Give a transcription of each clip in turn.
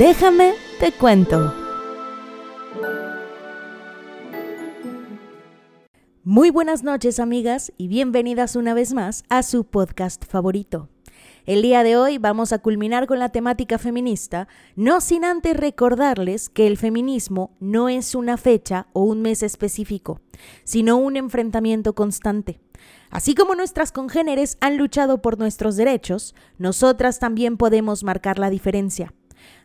Déjame, te cuento. Muy buenas noches amigas y bienvenidas una vez más a su podcast favorito. El día de hoy vamos a culminar con la temática feminista, no sin antes recordarles que el feminismo no es una fecha o un mes específico, sino un enfrentamiento constante. Así como nuestras congéneres han luchado por nuestros derechos, nosotras también podemos marcar la diferencia.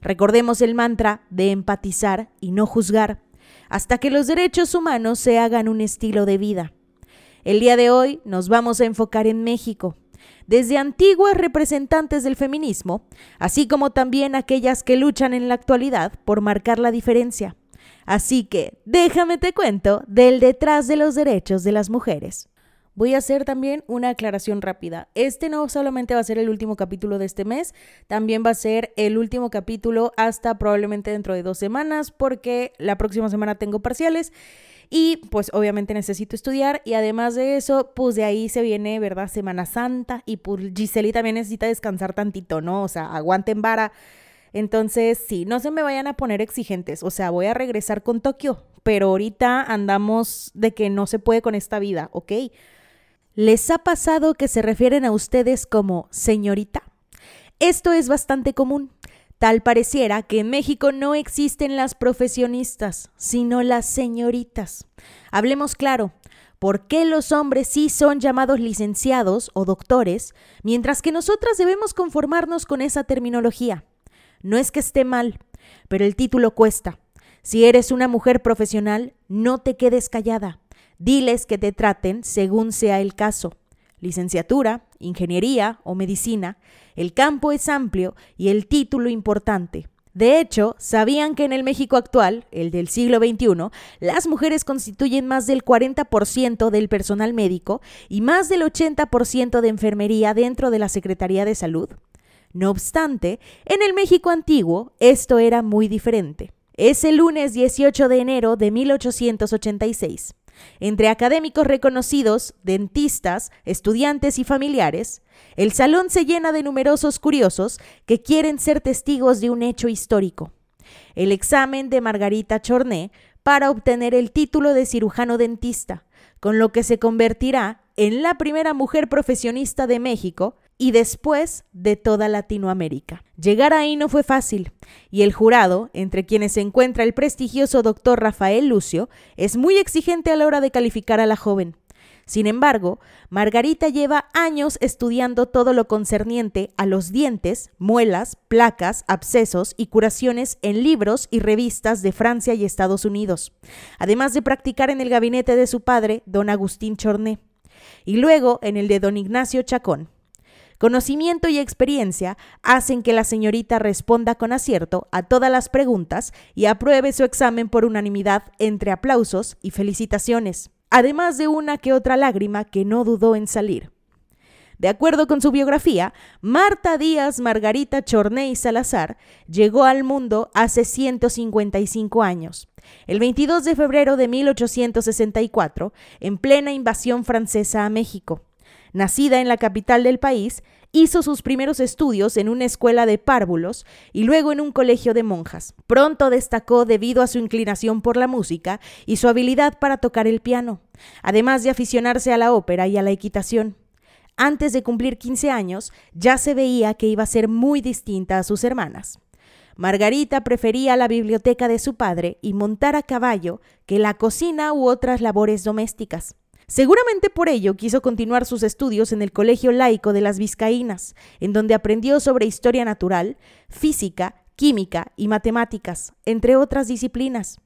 Recordemos el mantra de empatizar y no juzgar, hasta que los derechos humanos se hagan un estilo de vida. El día de hoy nos vamos a enfocar en México, desde antiguas representantes del feminismo, así como también aquellas que luchan en la actualidad por marcar la diferencia. Así que déjame te cuento del detrás de los derechos de las mujeres. Voy a hacer también una aclaración rápida. Este no solamente va a ser el último capítulo de este mes, también va a ser el último capítulo hasta probablemente dentro de dos semanas, porque la próxima semana tengo parciales y pues obviamente necesito estudiar y además de eso, pues de ahí se viene, ¿verdad? Semana Santa y pues Giseli también necesita descansar tantito, ¿no? O sea, aguanten vara. Entonces, sí, no se me vayan a poner exigentes, o sea, voy a regresar con Tokio, pero ahorita andamos de que no se puede con esta vida, ¿ok? ¿Les ha pasado que se refieren a ustedes como señorita? Esto es bastante común. Tal pareciera que en México no existen las profesionistas, sino las señoritas. Hablemos claro, ¿por qué los hombres sí son llamados licenciados o doctores, mientras que nosotras debemos conformarnos con esa terminología? No es que esté mal, pero el título cuesta. Si eres una mujer profesional, no te quedes callada. Diles que te traten según sea el caso. Licenciatura, ingeniería o medicina, el campo es amplio y el título importante. De hecho, ¿sabían que en el México actual, el del siglo XXI, las mujeres constituyen más del 40% del personal médico y más del 80% de enfermería dentro de la Secretaría de Salud? No obstante, en el México antiguo esto era muy diferente. Es el lunes 18 de enero de 1886. Entre académicos reconocidos, dentistas, estudiantes y familiares, el salón se llena de numerosos curiosos que quieren ser testigos de un hecho histórico. El examen de Margarita Chorné para obtener el título de cirujano dentista, con lo que se convertirá en la primera mujer profesionista de México y después de toda Latinoamérica. Llegar ahí no fue fácil, y el jurado, entre quienes se encuentra el prestigioso doctor Rafael Lucio, es muy exigente a la hora de calificar a la joven. Sin embargo, Margarita lleva años estudiando todo lo concerniente a los dientes, muelas, placas, abscesos y curaciones en libros y revistas de Francia y Estados Unidos, además de practicar en el gabinete de su padre, don Agustín Chorné, y luego en el de don Ignacio Chacón. Conocimiento y experiencia hacen que la señorita responda con acierto a todas las preguntas y apruebe su examen por unanimidad entre aplausos y felicitaciones, además de una que otra lágrima que no dudó en salir. De acuerdo con su biografía, Marta Díaz Margarita Chorney Salazar llegó al mundo hace 155 años, el 22 de febrero de 1864, en plena invasión francesa a México. Nacida en la capital del país, hizo sus primeros estudios en una escuela de párvulos y luego en un colegio de monjas. Pronto destacó debido a su inclinación por la música y su habilidad para tocar el piano, además de aficionarse a la ópera y a la equitación. Antes de cumplir 15 años, ya se veía que iba a ser muy distinta a sus hermanas. Margarita prefería la biblioteca de su padre y montar a caballo que la cocina u otras labores domésticas. Seguramente por ello quiso continuar sus estudios en el Colegio Laico de las Vizcaínas, en donde aprendió sobre historia natural, física, química y matemáticas, entre otras disciplinas.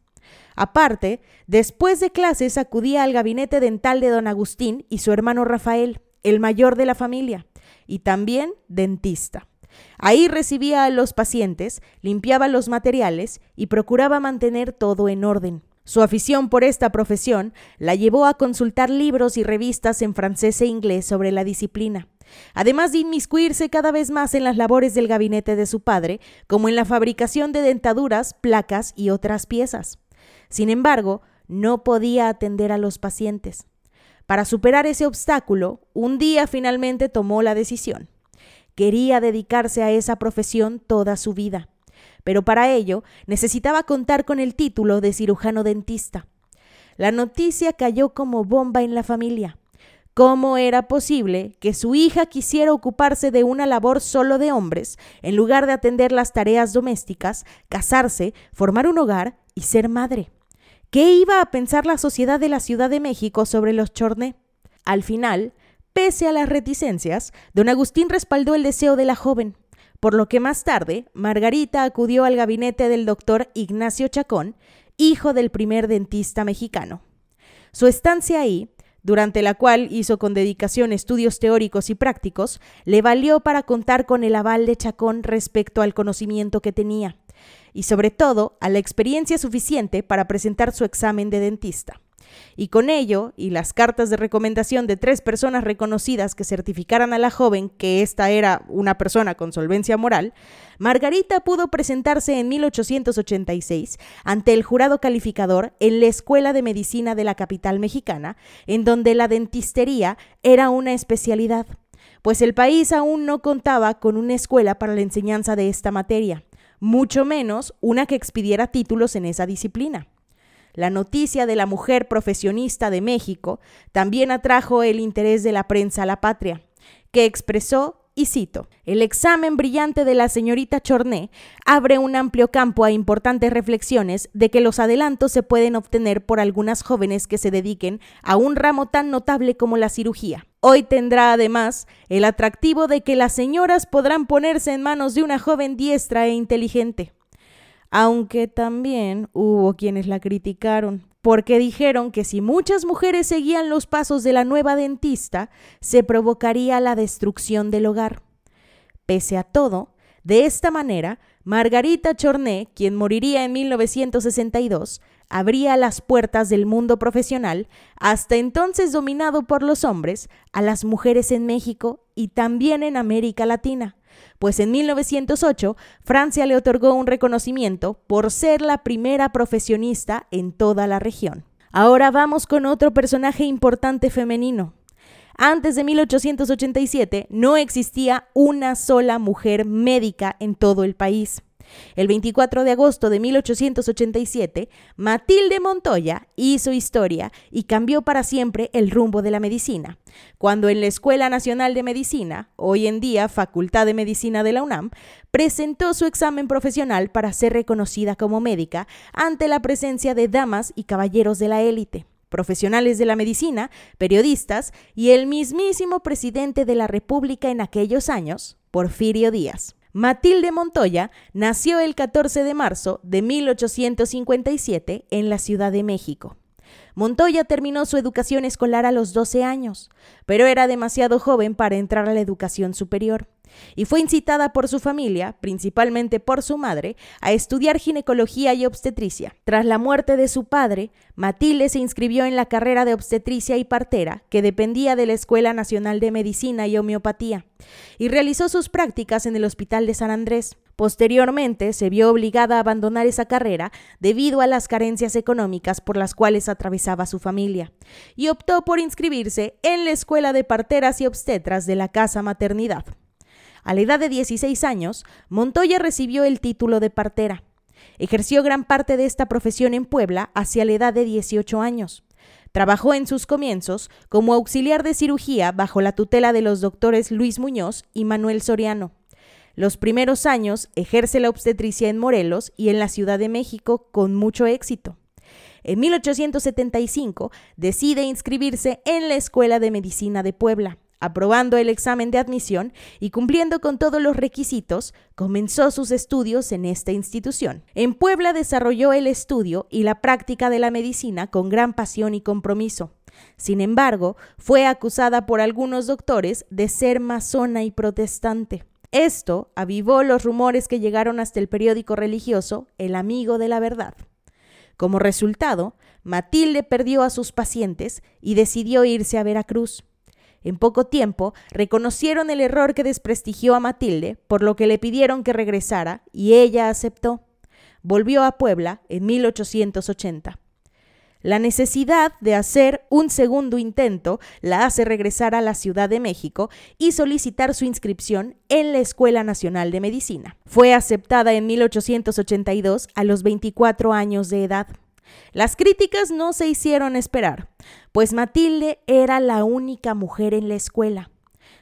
Aparte, después de clases acudía al gabinete dental de don Agustín y su hermano Rafael, el mayor de la familia, y también dentista. Ahí recibía a los pacientes, limpiaba los materiales y procuraba mantener todo en orden. Su afición por esta profesión la llevó a consultar libros y revistas en francés e inglés sobre la disciplina, además de inmiscuirse cada vez más en las labores del gabinete de su padre, como en la fabricación de dentaduras, placas y otras piezas. Sin embargo, no podía atender a los pacientes. Para superar ese obstáculo, un día finalmente tomó la decisión. Quería dedicarse a esa profesión toda su vida pero para ello necesitaba contar con el título de cirujano dentista. La noticia cayó como bomba en la familia. ¿Cómo era posible que su hija quisiera ocuparse de una labor solo de hombres, en lugar de atender las tareas domésticas, casarse, formar un hogar y ser madre? ¿Qué iba a pensar la sociedad de la Ciudad de México sobre los Chorné? Al final, pese a las reticencias, don Agustín respaldó el deseo de la joven, por lo que más tarde Margarita acudió al gabinete del doctor Ignacio Chacón, hijo del primer dentista mexicano. Su estancia ahí durante la cual hizo con dedicación estudios teóricos y prácticos, le valió para contar con el aval de Chacón respecto al conocimiento que tenía, y sobre todo a la experiencia suficiente para presentar su examen de dentista y con ello, y las cartas de recomendación de tres personas reconocidas que certificaran a la joven que ésta era una persona con solvencia moral, Margarita pudo presentarse en 1886 ante el jurado calificador en la Escuela de Medicina de la capital mexicana, en donde la dentistería era una especialidad, pues el país aún no contaba con una escuela para la enseñanza de esta materia, mucho menos una que expidiera títulos en esa disciplina. La noticia de la mujer profesionista de México también atrajo el interés de la prensa a la patria, que expresó y cito, el examen brillante de la señorita Chorné abre un amplio campo a importantes reflexiones de que los adelantos se pueden obtener por algunas jóvenes que se dediquen a un ramo tan notable como la cirugía. Hoy tendrá además el atractivo de que las señoras podrán ponerse en manos de una joven diestra e inteligente aunque también hubo quienes la criticaron, porque dijeron que si muchas mujeres seguían los pasos de la nueva dentista, se provocaría la destrucción del hogar. Pese a todo, de esta manera, Margarita Chorné, quien moriría en 1962, abría las puertas del mundo profesional, hasta entonces dominado por los hombres, a las mujeres en México y también en América Latina pues en 1908 Francia le otorgó un reconocimiento por ser la primera profesionista en toda la región. Ahora vamos con otro personaje importante femenino. Antes de 1887 no existía una sola mujer médica en todo el país. El 24 de agosto de 1887, Matilde Montoya hizo historia y cambió para siempre el rumbo de la medicina, cuando en la Escuela Nacional de Medicina, hoy en día Facultad de Medicina de la UNAM, presentó su examen profesional para ser reconocida como médica ante la presencia de damas y caballeros de la élite profesionales de la medicina, periodistas y el mismísimo presidente de la República en aquellos años, Porfirio Díaz. Matilde Montoya nació el 14 de marzo de 1857 en la Ciudad de México. Montoya terminó su educación escolar a los 12 años, pero era demasiado joven para entrar a la educación superior y fue incitada por su familia, principalmente por su madre, a estudiar ginecología y obstetricia. Tras la muerte de su padre, Matilde se inscribió en la carrera de obstetricia y partera, que dependía de la Escuela Nacional de Medicina y Homeopatía, y realizó sus prácticas en el Hospital de San Andrés. Posteriormente se vio obligada a abandonar esa carrera debido a las carencias económicas por las cuales atravesaba su familia, y optó por inscribirse en la Escuela de Parteras y Obstetras de la Casa Maternidad. A la edad de 16 años, Montoya recibió el título de partera. Ejerció gran parte de esta profesión en Puebla hacia la edad de 18 años. Trabajó en sus comienzos como auxiliar de cirugía bajo la tutela de los doctores Luis Muñoz y Manuel Soriano. Los primeros años ejerce la obstetricia en Morelos y en la Ciudad de México con mucho éxito. En 1875 decide inscribirse en la Escuela de Medicina de Puebla. Aprobando el examen de admisión y cumpliendo con todos los requisitos, comenzó sus estudios en esta institución. En Puebla desarrolló el estudio y la práctica de la medicina con gran pasión y compromiso. Sin embargo, fue acusada por algunos doctores de ser masona y protestante. Esto avivó los rumores que llegaron hasta el periódico religioso El Amigo de la Verdad. Como resultado, Matilde perdió a sus pacientes y decidió irse a Veracruz. En poco tiempo reconocieron el error que desprestigió a Matilde, por lo que le pidieron que regresara, y ella aceptó. Volvió a Puebla en 1880. La necesidad de hacer un segundo intento la hace regresar a la Ciudad de México y solicitar su inscripción en la Escuela Nacional de Medicina. Fue aceptada en 1882 a los 24 años de edad. Las críticas no se hicieron esperar, pues Matilde era la única mujer en la escuela.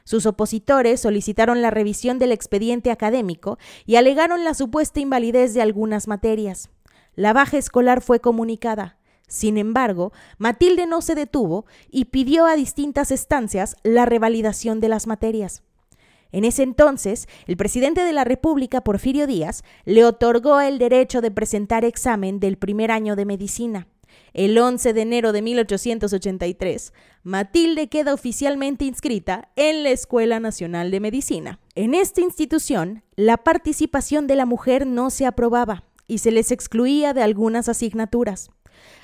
Sus opositores solicitaron la revisión del expediente académico y alegaron la supuesta invalidez de algunas materias. La baja escolar fue comunicada. Sin embargo, Matilde no se detuvo y pidió a distintas estancias la revalidación de las materias. En ese entonces, el presidente de la República, Porfirio Díaz, le otorgó el derecho de presentar examen del primer año de medicina. El 11 de enero de 1883, Matilde queda oficialmente inscrita en la Escuela Nacional de Medicina. En esta institución, la participación de la mujer no se aprobaba y se les excluía de algunas asignaturas.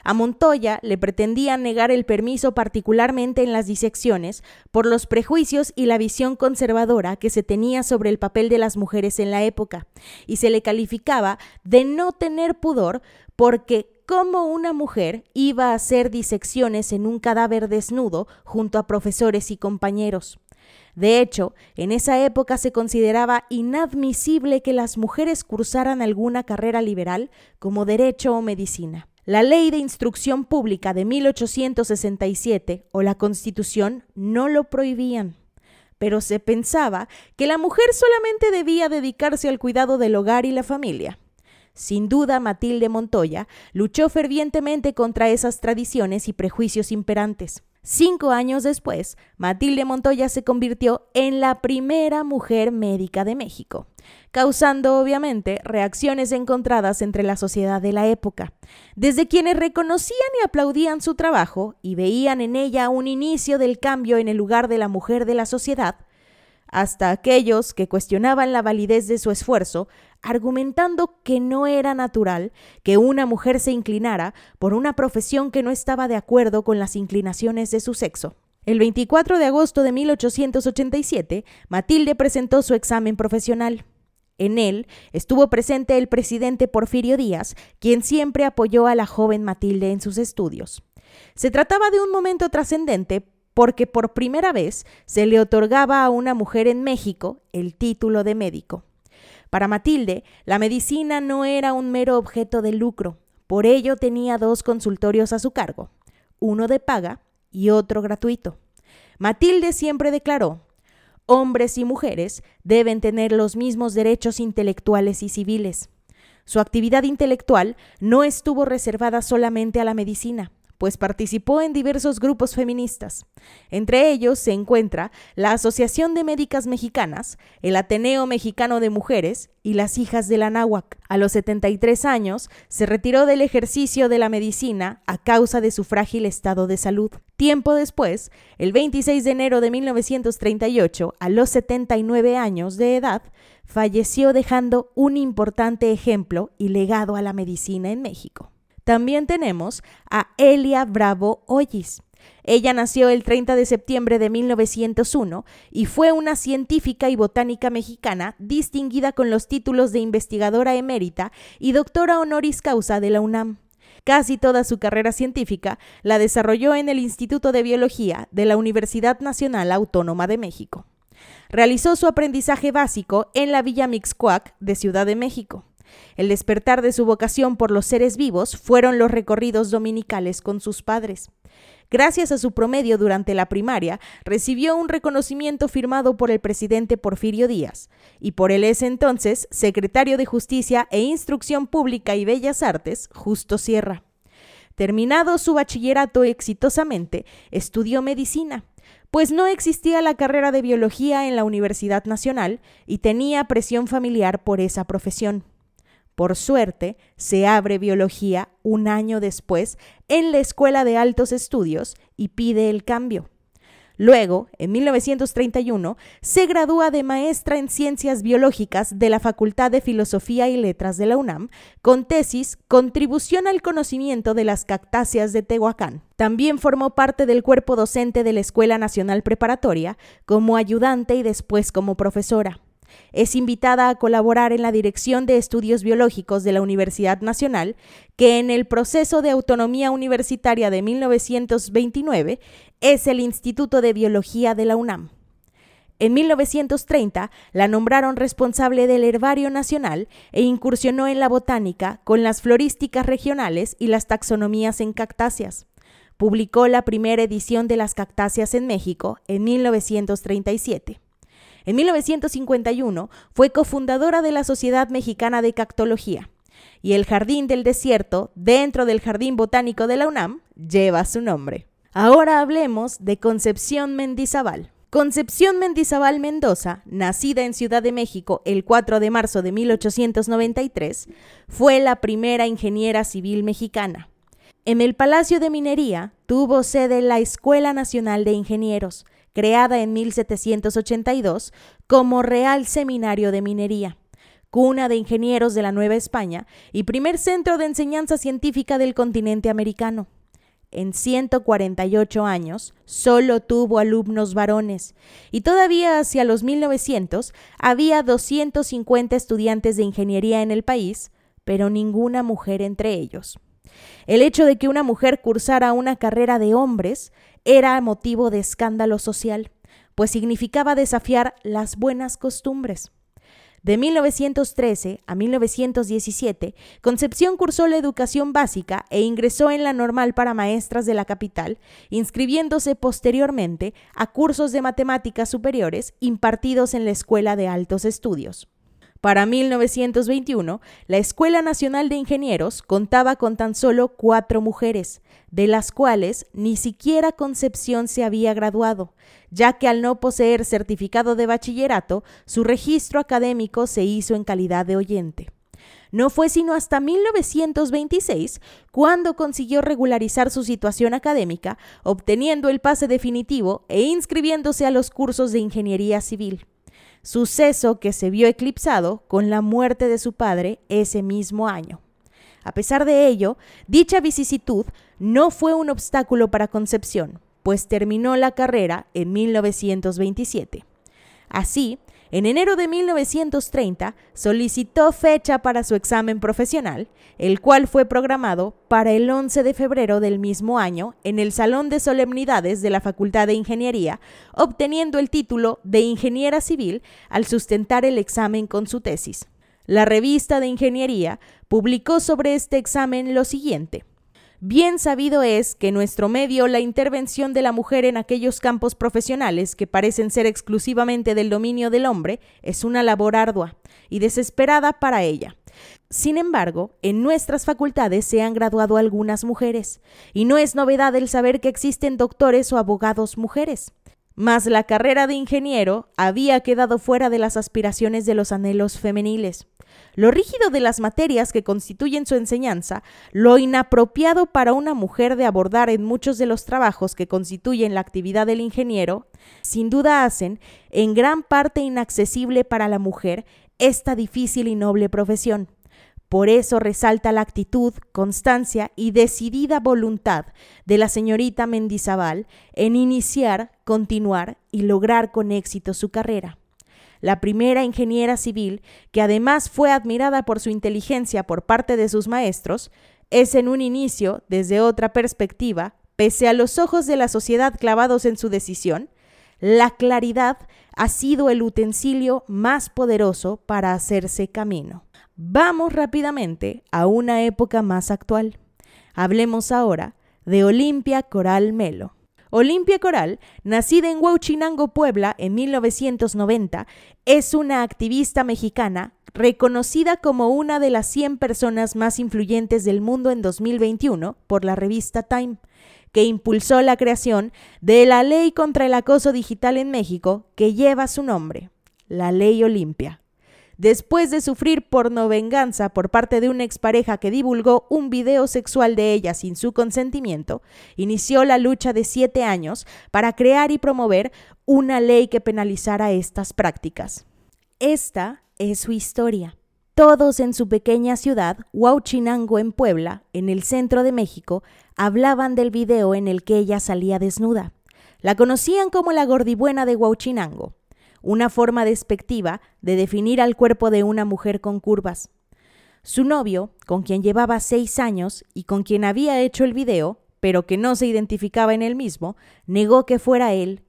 A Montoya le pretendían negar el permiso particularmente en las disecciones por los prejuicios y la visión conservadora que se tenía sobre el papel de las mujeres en la época, y se le calificaba de no tener pudor porque como una mujer iba a hacer disecciones en un cadáver desnudo junto a profesores y compañeros. De hecho, en esa época se consideraba inadmisible que las mujeres cursaran alguna carrera liberal como derecho o medicina. La Ley de Instrucción Pública de 1867 o la Constitución no lo prohibían, pero se pensaba que la mujer solamente debía dedicarse al cuidado del hogar y la familia. Sin duda, Matilde Montoya luchó fervientemente contra esas tradiciones y prejuicios imperantes. Cinco años después, Matilde Montoya se convirtió en la primera mujer médica de México, causando obviamente reacciones encontradas entre la sociedad de la época, desde quienes reconocían y aplaudían su trabajo y veían en ella un inicio del cambio en el lugar de la mujer de la sociedad, hasta aquellos que cuestionaban la validez de su esfuerzo, argumentando que no era natural que una mujer se inclinara por una profesión que no estaba de acuerdo con las inclinaciones de su sexo. El 24 de agosto de 1887, Matilde presentó su examen profesional. En él estuvo presente el presidente Porfirio Díaz, quien siempre apoyó a la joven Matilde en sus estudios. Se trataba de un momento trascendente porque por primera vez se le otorgaba a una mujer en México el título de médico. Para Matilde, la medicina no era un mero objeto de lucro, por ello tenía dos consultorios a su cargo, uno de paga y otro gratuito. Matilde siempre declaró, hombres y mujeres deben tener los mismos derechos intelectuales y civiles. Su actividad intelectual no estuvo reservada solamente a la medicina, pues participó en diversos grupos feministas. Entre ellos se encuentra la Asociación de Médicas Mexicanas, el Ateneo Mexicano de Mujeres y las Hijas de la Náhuac. A los 73 años se retiró del ejercicio de la medicina a causa de su frágil estado de salud. Tiempo después, el 26 de enero de 1938, a los 79 años de edad, falleció dejando un importante ejemplo y legado a la medicina en México. También tenemos a Elia Bravo Ollis. Ella nació el 30 de septiembre de 1901 y fue una científica y botánica mexicana distinguida con los títulos de investigadora emérita y doctora honoris causa de la UNAM. Casi toda su carrera científica la desarrolló en el Instituto de Biología de la Universidad Nacional Autónoma de México. Realizó su aprendizaje básico en la Villa Mixcoac de Ciudad de México. El despertar de su vocación por los seres vivos fueron los recorridos dominicales con sus padres. Gracias a su promedio durante la primaria, recibió un reconocimiento firmado por el presidente Porfirio Díaz y por el ese entonces secretario de Justicia e Instrucción Pública y Bellas Artes, Justo Sierra. Terminado su bachillerato exitosamente, estudió medicina, pues no existía la carrera de biología en la Universidad Nacional y tenía presión familiar por esa profesión. Por suerte, se abre biología un año después en la Escuela de Altos Estudios y pide el cambio. Luego, en 1931, se gradúa de maestra en ciencias biológicas de la Facultad de Filosofía y Letras de la UNAM, con tesis Contribución al conocimiento de las cactáceas de Tehuacán. También formó parte del cuerpo docente de la Escuela Nacional Preparatoria, como ayudante y después como profesora. Es invitada a colaborar en la Dirección de Estudios Biológicos de la Universidad Nacional, que en el proceso de autonomía universitaria de 1929 es el Instituto de Biología de la UNAM. En 1930 la nombraron responsable del Herbario Nacional e incursionó en la botánica con las florísticas regionales y las taxonomías en cactáceas. Publicó la primera edición de las cactáceas en México en 1937. En 1951 fue cofundadora de la Sociedad Mexicana de Cactología y el Jardín del Desierto, dentro del Jardín Botánico de la UNAM, lleva su nombre. Ahora hablemos de Concepción Mendizábal. Concepción Mendizábal Mendoza, nacida en Ciudad de México el 4 de marzo de 1893, fue la primera ingeniera civil mexicana. En el Palacio de Minería tuvo sede la Escuela Nacional de Ingenieros, creada en 1782 como Real Seminario de Minería, cuna de ingenieros de la Nueva España y primer centro de enseñanza científica del continente americano en 148 años solo tuvo alumnos varones y todavía hacia los 1900 había 250 estudiantes de ingeniería en el país, pero ninguna mujer entre ellos. El hecho de que una mujer cursara una carrera de hombres era motivo de escándalo social, pues significaba desafiar las buenas costumbres. De 1913 a 1917, Concepción cursó la educación básica e ingresó en la normal para maestras de la capital, inscribiéndose posteriormente a cursos de matemáticas superiores impartidos en la Escuela de Altos Estudios. Para 1921, la Escuela Nacional de Ingenieros contaba con tan solo cuatro mujeres, de las cuales ni siquiera Concepción se había graduado, ya que al no poseer certificado de bachillerato, su registro académico se hizo en calidad de oyente. No fue sino hasta 1926 cuando consiguió regularizar su situación académica, obteniendo el pase definitivo e inscribiéndose a los cursos de ingeniería civil suceso que se vio eclipsado con la muerte de su padre ese mismo año. A pesar de ello, dicha vicisitud no fue un obstáculo para Concepción, pues terminó la carrera en 1927. Así, en enero de 1930 solicitó fecha para su examen profesional, el cual fue programado para el 11 de febrero del mismo año en el Salón de Solemnidades de la Facultad de Ingeniería, obteniendo el título de ingeniera civil al sustentar el examen con su tesis. La revista de Ingeniería publicó sobre este examen lo siguiente. Bien sabido es que en nuestro medio la intervención de la mujer en aquellos campos profesionales que parecen ser exclusivamente del dominio del hombre es una labor ardua y desesperada para ella. Sin embargo, en nuestras facultades se han graduado algunas mujeres, y no es novedad el saber que existen doctores o abogados mujeres. Mas la carrera de ingeniero había quedado fuera de las aspiraciones de los anhelos femeniles lo rígido de las materias que constituyen su enseñanza, lo inapropiado para una mujer de abordar en muchos de los trabajos que constituyen la actividad del ingeniero, sin duda hacen, en gran parte inaccesible para la mujer, esta difícil y noble profesión. Por eso resalta la actitud, constancia y decidida voluntad de la señorita Mendizábal en iniciar, continuar y lograr con éxito su carrera la primera ingeniera civil, que además fue admirada por su inteligencia por parte de sus maestros, es en un inicio, desde otra perspectiva, pese a los ojos de la sociedad clavados en su decisión, la claridad ha sido el utensilio más poderoso para hacerse camino. Vamos rápidamente a una época más actual. Hablemos ahora de Olimpia Coral Melo. Olimpia Coral, nacida en Huauchinango, Puebla, en 1990, es una activista mexicana reconocida como una de las 100 personas más influyentes del mundo en 2021 por la revista Time, que impulsó la creación de la ley contra el acoso digital en México que lleva su nombre, la Ley Olimpia después de sufrir pornovenganza por parte de una expareja que divulgó un video sexual de ella sin su consentimiento, inició la lucha de siete años para crear y promover una ley que penalizara estas prácticas. Esta es su historia. Todos en su pequeña ciudad, Huauchinango en Puebla, en el centro de México, hablaban del video en el que ella salía desnuda. La conocían como la gordibuena de Huauchinango. Una forma despectiva de definir al cuerpo de una mujer con curvas. Su novio, con quien llevaba seis años y con quien había hecho el video, pero que no se identificaba en él mismo, negó que fuera él.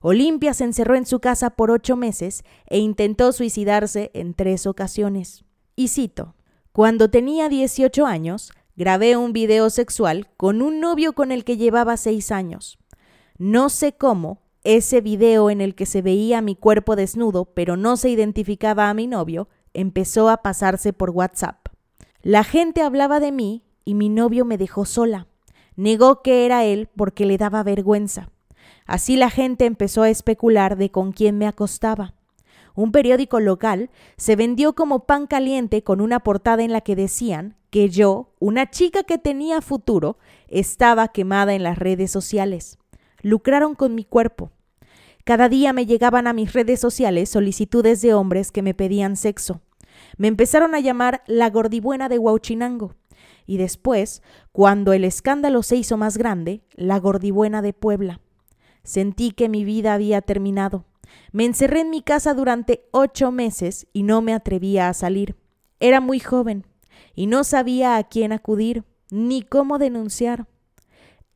Olimpia se encerró en su casa por ocho meses e intentó suicidarse en tres ocasiones. Y cito, cuando tenía 18 años, grabé un video sexual con un novio con el que llevaba seis años. No sé cómo, ese video en el que se veía mi cuerpo desnudo, pero no se identificaba a mi novio, empezó a pasarse por WhatsApp. La gente hablaba de mí y mi novio me dejó sola. Negó que era él porque le daba vergüenza. Así la gente empezó a especular de con quién me acostaba. Un periódico local se vendió como pan caliente con una portada en la que decían que yo, una chica que tenía futuro, estaba quemada en las redes sociales. Lucraron con mi cuerpo. Cada día me llegaban a mis redes sociales solicitudes de hombres que me pedían sexo. Me empezaron a llamar la gordibuena de Huauchinango y después, cuando el escándalo se hizo más grande, la gordibuena de Puebla. Sentí que mi vida había terminado. Me encerré en mi casa durante ocho meses y no me atrevía a salir. Era muy joven y no sabía a quién acudir ni cómo denunciar.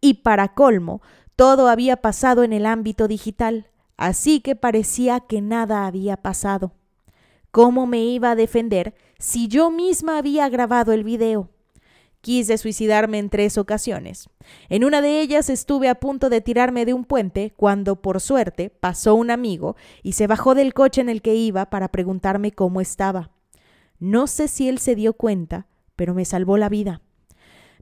Y para colmo, todo había pasado en el ámbito digital, así que parecía que nada había pasado. ¿Cómo me iba a defender si yo misma había grabado el video? Quise suicidarme en tres ocasiones. En una de ellas estuve a punto de tirarme de un puente cuando, por suerte, pasó un amigo y se bajó del coche en el que iba para preguntarme cómo estaba. No sé si él se dio cuenta, pero me salvó la vida.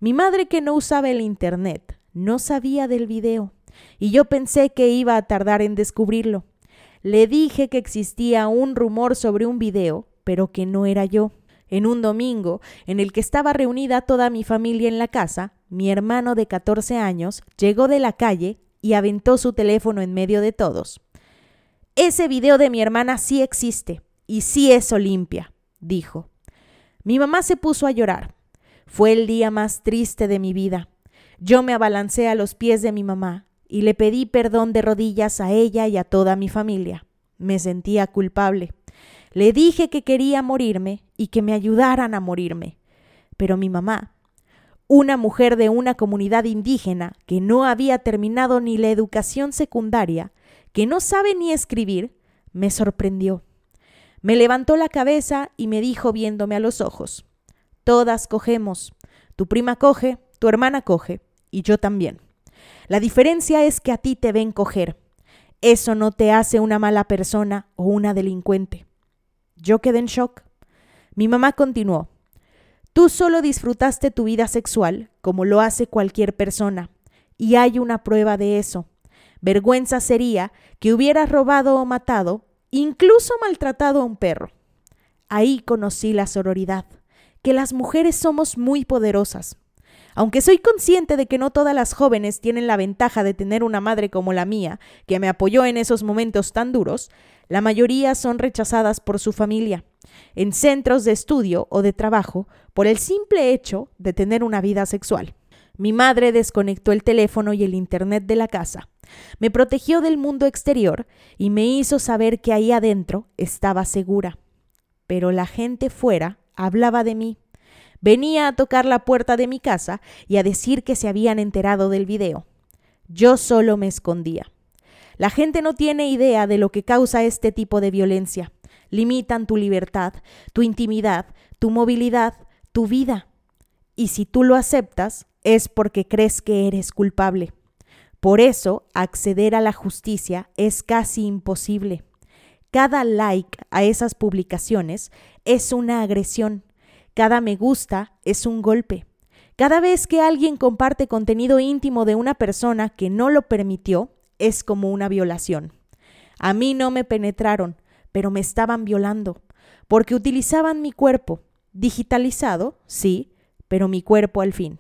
Mi madre, que no usaba el Internet, no sabía del video, y yo pensé que iba a tardar en descubrirlo. Le dije que existía un rumor sobre un video, pero que no era yo. En un domingo, en el que estaba reunida toda mi familia en la casa, mi hermano de 14 años llegó de la calle y aventó su teléfono en medio de todos. Ese video de mi hermana sí existe y sí es Olimpia, dijo. Mi mamá se puso a llorar. Fue el día más triste de mi vida. Yo me abalancé a los pies de mi mamá y le pedí perdón de rodillas a ella y a toda mi familia. Me sentía culpable. Le dije que quería morirme y que me ayudaran a morirme. Pero mi mamá, una mujer de una comunidad indígena que no había terminado ni la educación secundaria, que no sabe ni escribir, me sorprendió. Me levantó la cabeza y me dijo viéndome a los ojos, Todas cogemos. Tu prima coge, tu hermana coge, y yo también. La diferencia es que a ti te ven coger. Eso no te hace una mala persona o una delincuente. Yo quedé en shock. Mi mamá continuó. Tú solo disfrutaste tu vida sexual como lo hace cualquier persona, y hay una prueba de eso. Vergüenza sería que hubieras robado o matado, incluso maltratado a un perro. Ahí conocí la sororidad, que las mujeres somos muy poderosas. Aunque soy consciente de que no todas las jóvenes tienen la ventaja de tener una madre como la mía, que me apoyó en esos momentos tan duros, la mayoría son rechazadas por su familia, en centros de estudio o de trabajo, por el simple hecho de tener una vida sexual. Mi madre desconectó el teléfono y el Internet de la casa, me protegió del mundo exterior y me hizo saber que ahí adentro estaba segura. Pero la gente fuera hablaba de mí. Venía a tocar la puerta de mi casa y a decir que se habían enterado del video. Yo solo me escondía. La gente no tiene idea de lo que causa este tipo de violencia. Limitan tu libertad, tu intimidad, tu movilidad, tu vida. Y si tú lo aceptas, es porque crees que eres culpable. Por eso, acceder a la justicia es casi imposible. Cada like a esas publicaciones es una agresión. Cada me gusta es un golpe. Cada vez que alguien comparte contenido íntimo de una persona que no lo permitió, es como una violación. A mí no me penetraron, pero me estaban violando, porque utilizaban mi cuerpo, digitalizado, sí, pero mi cuerpo al fin.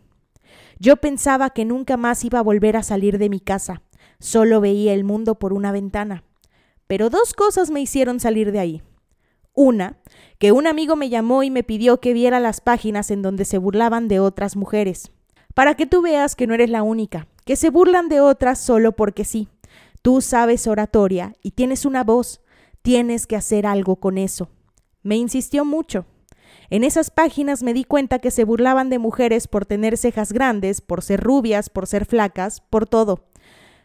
Yo pensaba que nunca más iba a volver a salir de mi casa, solo veía el mundo por una ventana. Pero dos cosas me hicieron salir de ahí. Una, que un amigo me llamó y me pidió que viera las páginas en donde se burlaban de otras mujeres, para que tú veas que no eres la única, que se burlan de otras solo porque sí. Tú sabes oratoria y tienes una voz. tienes que hacer algo con eso. Me insistió mucho. En esas páginas me di cuenta que se burlaban de mujeres por tener cejas grandes, por ser rubias, por ser flacas, por todo.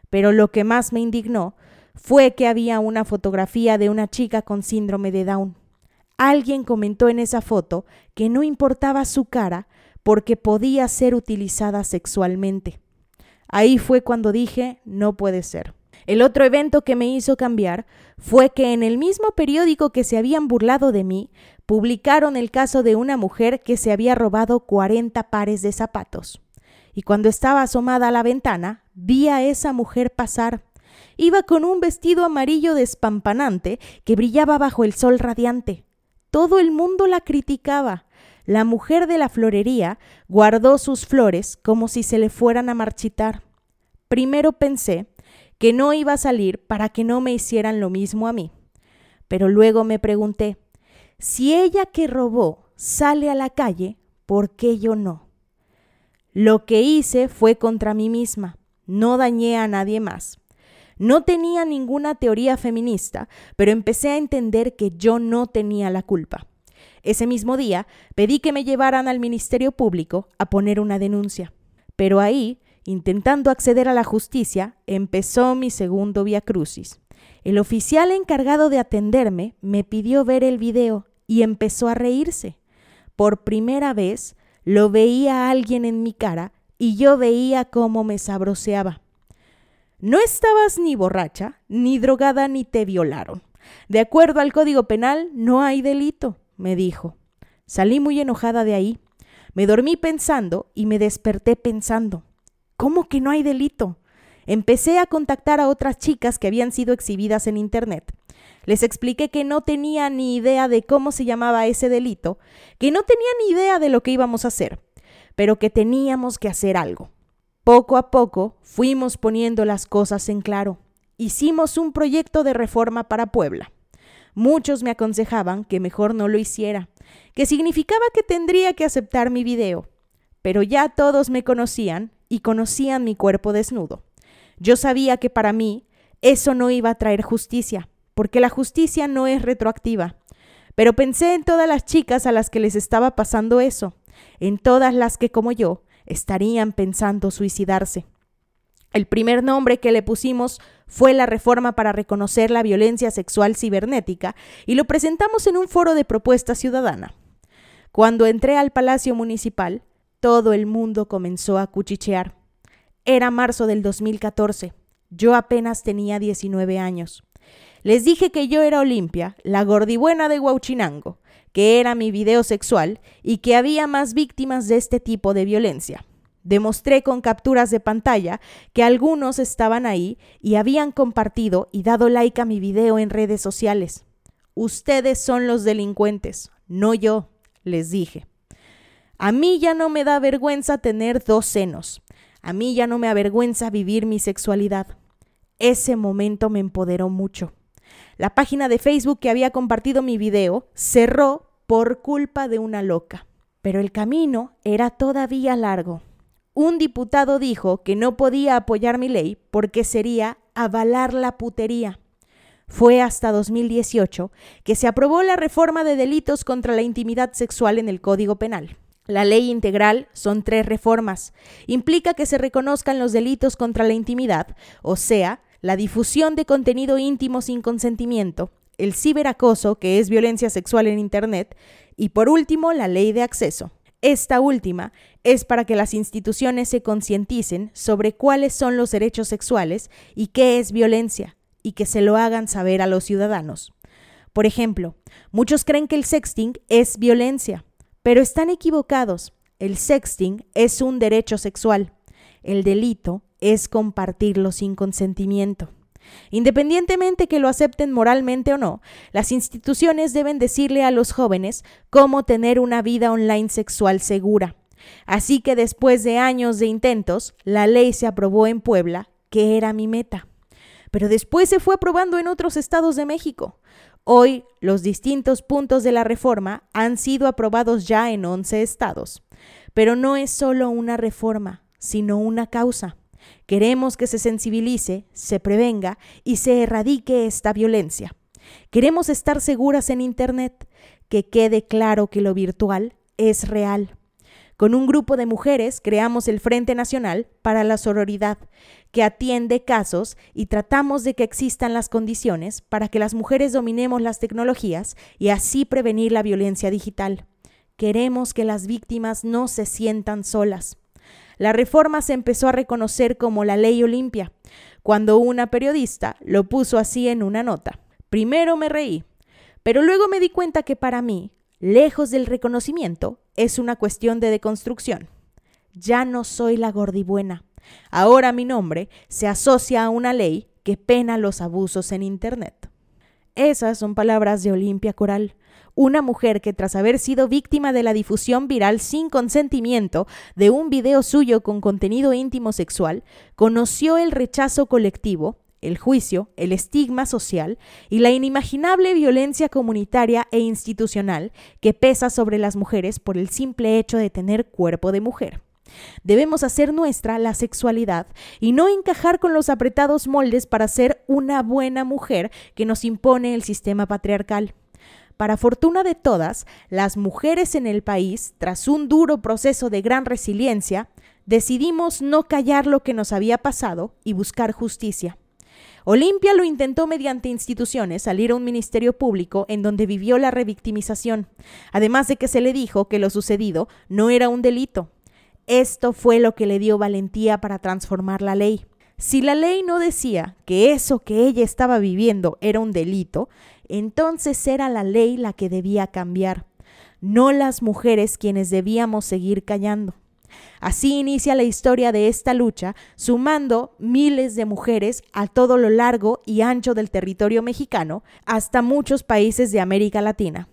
Pero lo que más me indignó fue que había una fotografía de una chica con síndrome de Down. Alguien comentó en esa foto que no importaba su cara porque podía ser utilizada sexualmente. Ahí fue cuando dije, no puede ser. El otro evento que me hizo cambiar fue que en el mismo periódico que se habían burlado de mí, publicaron el caso de una mujer que se había robado 40 pares de zapatos. Y cuando estaba asomada a la ventana, vi a esa mujer pasar. Iba con un vestido amarillo despampanante que brillaba bajo el sol radiante. Todo el mundo la criticaba. La mujer de la florería guardó sus flores como si se le fueran a marchitar. Primero pensé que no iba a salir para que no me hicieran lo mismo a mí. Pero luego me pregunté, si ella que robó sale a la calle, ¿por qué yo no? Lo que hice fue contra mí misma, no dañé a nadie más. No tenía ninguna teoría feminista, pero empecé a entender que yo no tenía la culpa. Ese mismo día pedí que me llevaran al Ministerio Público a poner una denuncia. Pero ahí, intentando acceder a la justicia, empezó mi segundo via crucis. El oficial encargado de atenderme me pidió ver el video y empezó a reírse. Por primera vez lo veía alguien en mi cara y yo veía cómo me sabroseaba. No estabas ni borracha, ni drogada, ni te violaron. De acuerdo al Código Penal, no hay delito, me dijo. Salí muy enojada de ahí. Me dormí pensando y me desperté pensando. ¿Cómo que no hay delito? Empecé a contactar a otras chicas que habían sido exhibidas en Internet. Les expliqué que no tenía ni idea de cómo se llamaba ese delito, que no tenía ni idea de lo que íbamos a hacer, pero que teníamos que hacer algo. Poco a poco fuimos poniendo las cosas en claro. Hicimos un proyecto de reforma para Puebla. Muchos me aconsejaban que mejor no lo hiciera, que significaba que tendría que aceptar mi video, pero ya todos me conocían y conocían mi cuerpo desnudo. Yo sabía que para mí eso no iba a traer justicia, porque la justicia no es retroactiva. Pero pensé en todas las chicas a las que les estaba pasando eso, en todas las que, como yo, estarían pensando suicidarse. El primer nombre que le pusimos fue la reforma para reconocer la violencia sexual cibernética y lo presentamos en un foro de propuesta ciudadana. Cuando entré al Palacio Municipal, todo el mundo comenzó a cuchichear. Era marzo del 2014. Yo apenas tenía 19 años. Les dije que yo era Olimpia, la gordibuena de Huauchinango, que era mi video sexual y que había más víctimas de este tipo de violencia. Demostré con capturas de pantalla que algunos estaban ahí y habían compartido y dado like a mi video en redes sociales. Ustedes son los delincuentes, no yo, les dije. A mí ya no me da vergüenza tener dos senos. A mí ya no me avergüenza vivir mi sexualidad. Ese momento me empoderó mucho. La página de Facebook que había compartido mi video cerró por culpa de una loca. Pero el camino era todavía largo. Un diputado dijo que no podía apoyar mi ley porque sería avalar la putería. Fue hasta 2018 que se aprobó la reforma de delitos contra la intimidad sexual en el Código Penal. La ley integral son tres reformas. Implica que se reconozcan los delitos contra la intimidad, o sea, la difusión de contenido íntimo sin consentimiento, el ciberacoso, que es violencia sexual en Internet, y por último, la ley de acceso. Esta última es para que las instituciones se concienticen sobre cuáles son los derechos sexuales y qué es violencia, y que se lo hagan saber a los ciudadanos. Por ejemplo, muchos creen que el sexting es violencia, pero están equivocados. El sexting es un derecho sexual. El delito es compartirlo sin consentimiento. Independientemente que lo acepten moralmente o no, las instituciones deben decirle a los jóvenes cómo tener una vida online sexual segura. Así que después de años de intentos, la ley se aprobó en Puebla, que era mi meta. Pero después se fue aprobando en otros estados de México. Hoy los distintos puntos de la reforma han sido aprobados ya en 11 estados. Pero no es solo una reforma, sino una causa. Queremos que se sensibilice, se prevenga y se erradique esta violencia. Queremos estar seguras en Internet, que quede claro que lo virtual es real. Con un grupo de mujeres creamos el Frente Nacional para la Sororidad, que atiende casos y tratamos de que existan las condiciones para que las mujeres dominemos las tecnologías y así prevenir la violencia digital. Queremos que las víctimas no se sientan solas. La reforma se empezó a reconocer como la ley Olimpia, cuando una periodista lo puso así en una nota. Primero me reí, pero luego me di cuenta que para mí, lejos del reconocimiento, es una cuestión de deconstrucción. Ya no soy la gordibuena. Ahora mi nombre se asocia a una ley que pena los abusos en Internet. Esas son palabras de Olimpia Coral, una mujer que tras haber sido víctima de la difusión viral sin consentimiento de un video suyo con contenido íntimo sexual, conoció el rechazo colectivo, el juicio, el estigma social y la inimaginable violencia comunitaria e institucional que pesa sobre las mujeres por el simple hecho de tener cuerpo de mujer. Debemos hacer nuestra la sexualidad y no encajar con los apretados moldes para ser una buena mujer que nos impone el sistema patriarcal. Para fortuna de todas, las mujeres en el país, tras un duro proceso de gran resiliencia, decidimos no callar lo que nos había pasado y buscar justicia. Olimpia lo intentó mediante instituciones salir a un ministerio público en donde vivió la revictimización, además de que se le dijo que lo sucedido no era un delito. Esto fue lo que le dio valentía para transformar la ley. Si la ley no decía que eso que ella estaba viviendo era un delito, entonces era la ley la que debía cambiar, no las mujeres quienes debíamos seguir callando. Así inicia la historia de esta lucha, sumando miles de mujeres a todo lo largo y ancho del territorio mexicano hasta muchos países de América Latina.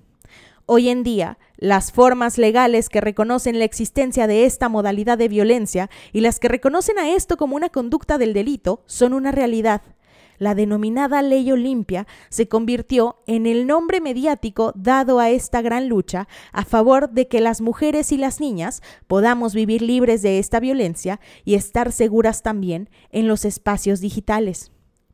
Hoy en día, las formas legales que reconocen la existencia de esta modalidad de violencia y las que reconocen a esto como una conducta del delito son una realidad la denominada Ley Olimpia se convirtió en el nombre mediático dado a esta gran lucha a favor de que las mujeres y las niñas podamos vivir libres de esta violencia y estar seguras también en los espacios digitales.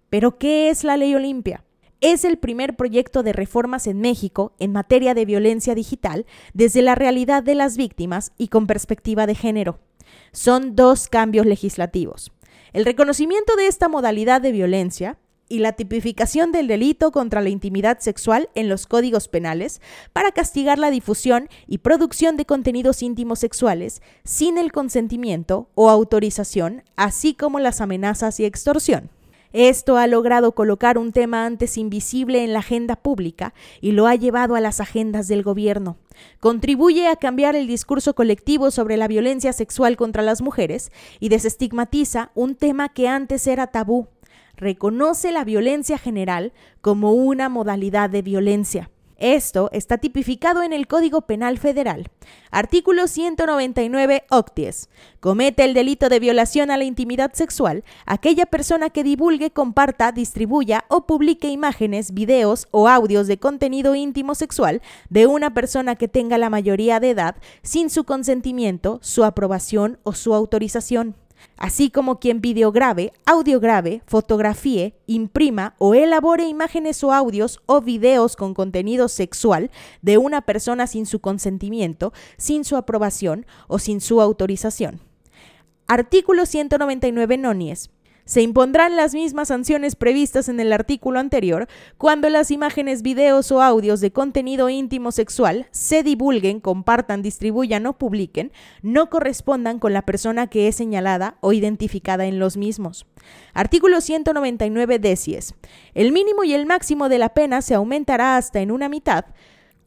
Pero, ¿qué es la Ley Olimpia? Es el primer proyecto de reformas en México en materia de violencia digital desde la realidad de las víctimas y con perspectiva de género. Son dos cambios legislativos. El reconocimiento de esta modalidad de violencia y la tipificación del delito contra la intimidad sexual en los códigos penales para castigar la difusión y producción de contenidos íntimos sexuales sin el consentimiento o autorización, así como las amenazas y extorsión. Esto ha logrado colocar un tema antes invisible en la agenda pública y lo ha llevado a las agendas del gobierno. Contribuye a cambiar el discurso colectivo sobre la violencia sexual contra las mujeres y desestigmatiza un tema que antes era tabú. Reconoce la violencia general como una modalidad de violencia. Esto está tipificado en el Código Penal Federal. Artículo 199 octies. Comete el delito de violación a la intimidad sexual aquella persona que divulgue, comparta, distribuya o publique imágenes, videos o audios de contenido íntimo sexual de una persona que tenga la mayoría de edad sin su consentimiento, su aprobación o su autorización así como quien videograve, audiograve, fotografíe, imprima o elabore imágenes o audios o videos con contenido sexual de una persona sin su consentimiento, sin su aprobación o sin su autorización. Artículo 199 nonies. Se impondrán las mismas sanciones previstas en el artículo anterior cuando las imágenes, videos o audios de contenido íntimo sexual se divulguen, compartan, distribuyan o publiquen, no correspondan con la persona que es señalada o identificada en los mismos. Artículo 199 decies. El mínimo y el máximo de la pena se aumentará hasta en una mitad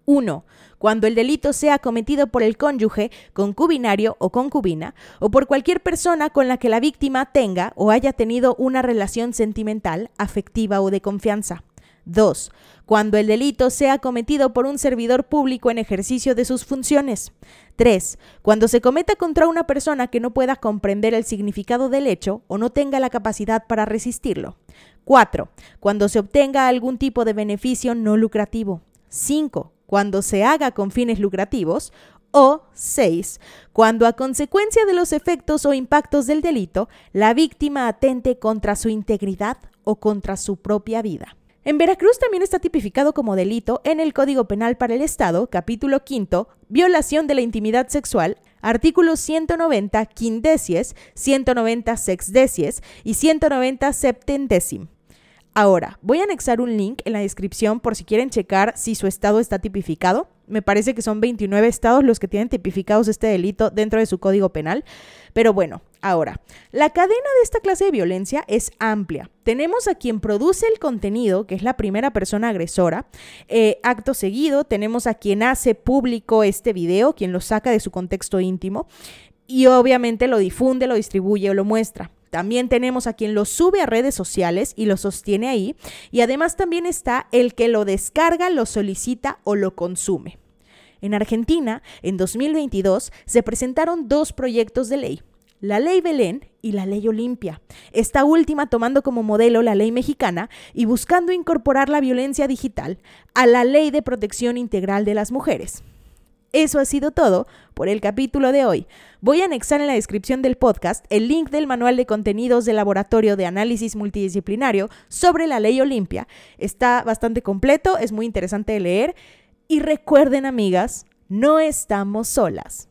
1 cuando el delito sea cometido por el cónyuge, concubinario o concubina, o por cualquier persona con la que la víctima tenga o haya tenido una relación sentimental, afectiva o de confianza. 2. Cuando el delito sea cometido por un servidor público en ejercicio de sus funciones. 3. Cuando se cometa contra una persona que no pueda comprender el significado del hecho o no tenga la capacidad para resistirlo. 4. Cuando se obtenga algún tipo de beneficio no lucrativo. 5 cuando se haga con fines lucrativos, o 6. Cuando a consecuencia de los efectos o impactos del delito, la víctima atente contra su integridad o contra su propia vida. En Veracruz también está tipificado como delito en el Código Penal para el Estado, capítulo quinto, violación de la intimidad sexual, artículos 190 quindecies, 190 sexdecies y 190 septendécim. Ahora, voy a anexar un link en la descripción por si quieren checar si su estado está tipificado. Me parece que son 29 estados los que tienen tipificados este delito dentro de su código penal. Pero bueno, ahora, la cadena de esta clase de violencia es amplia. Tenemos a quien produce el contenido, que es la primera persona agresora. Eh, acto seguido, tenemos a quien hace público este video, quien lo saca de su contexto íntimo. Y obviamente lo difunde, lo distribuye o lo muestra. También tenemos a quien lo sube a redes sociales y lo sostiene ahí. Y además también está el que lo descarga, lo solicita o lo consume. En Argentina, en 2022, se presentaron dos proyectos de ley, la ley Belén y la ley Olimpia, esta última tomando como modelo la ley mexicana y buscando incorporar la violencia digital a la ley de protección integral de las mujeres. Eso ha sido todo por el capítulo de hoy. Voy a anexar en la descripción del podcast el link del manual de contenidos del Laboratorio de Análisis Multidisciplinario sobre la ley Olimpia. Está bastante completo, es muy interesante de leer. Y recuerden, amigas, no estamos solas.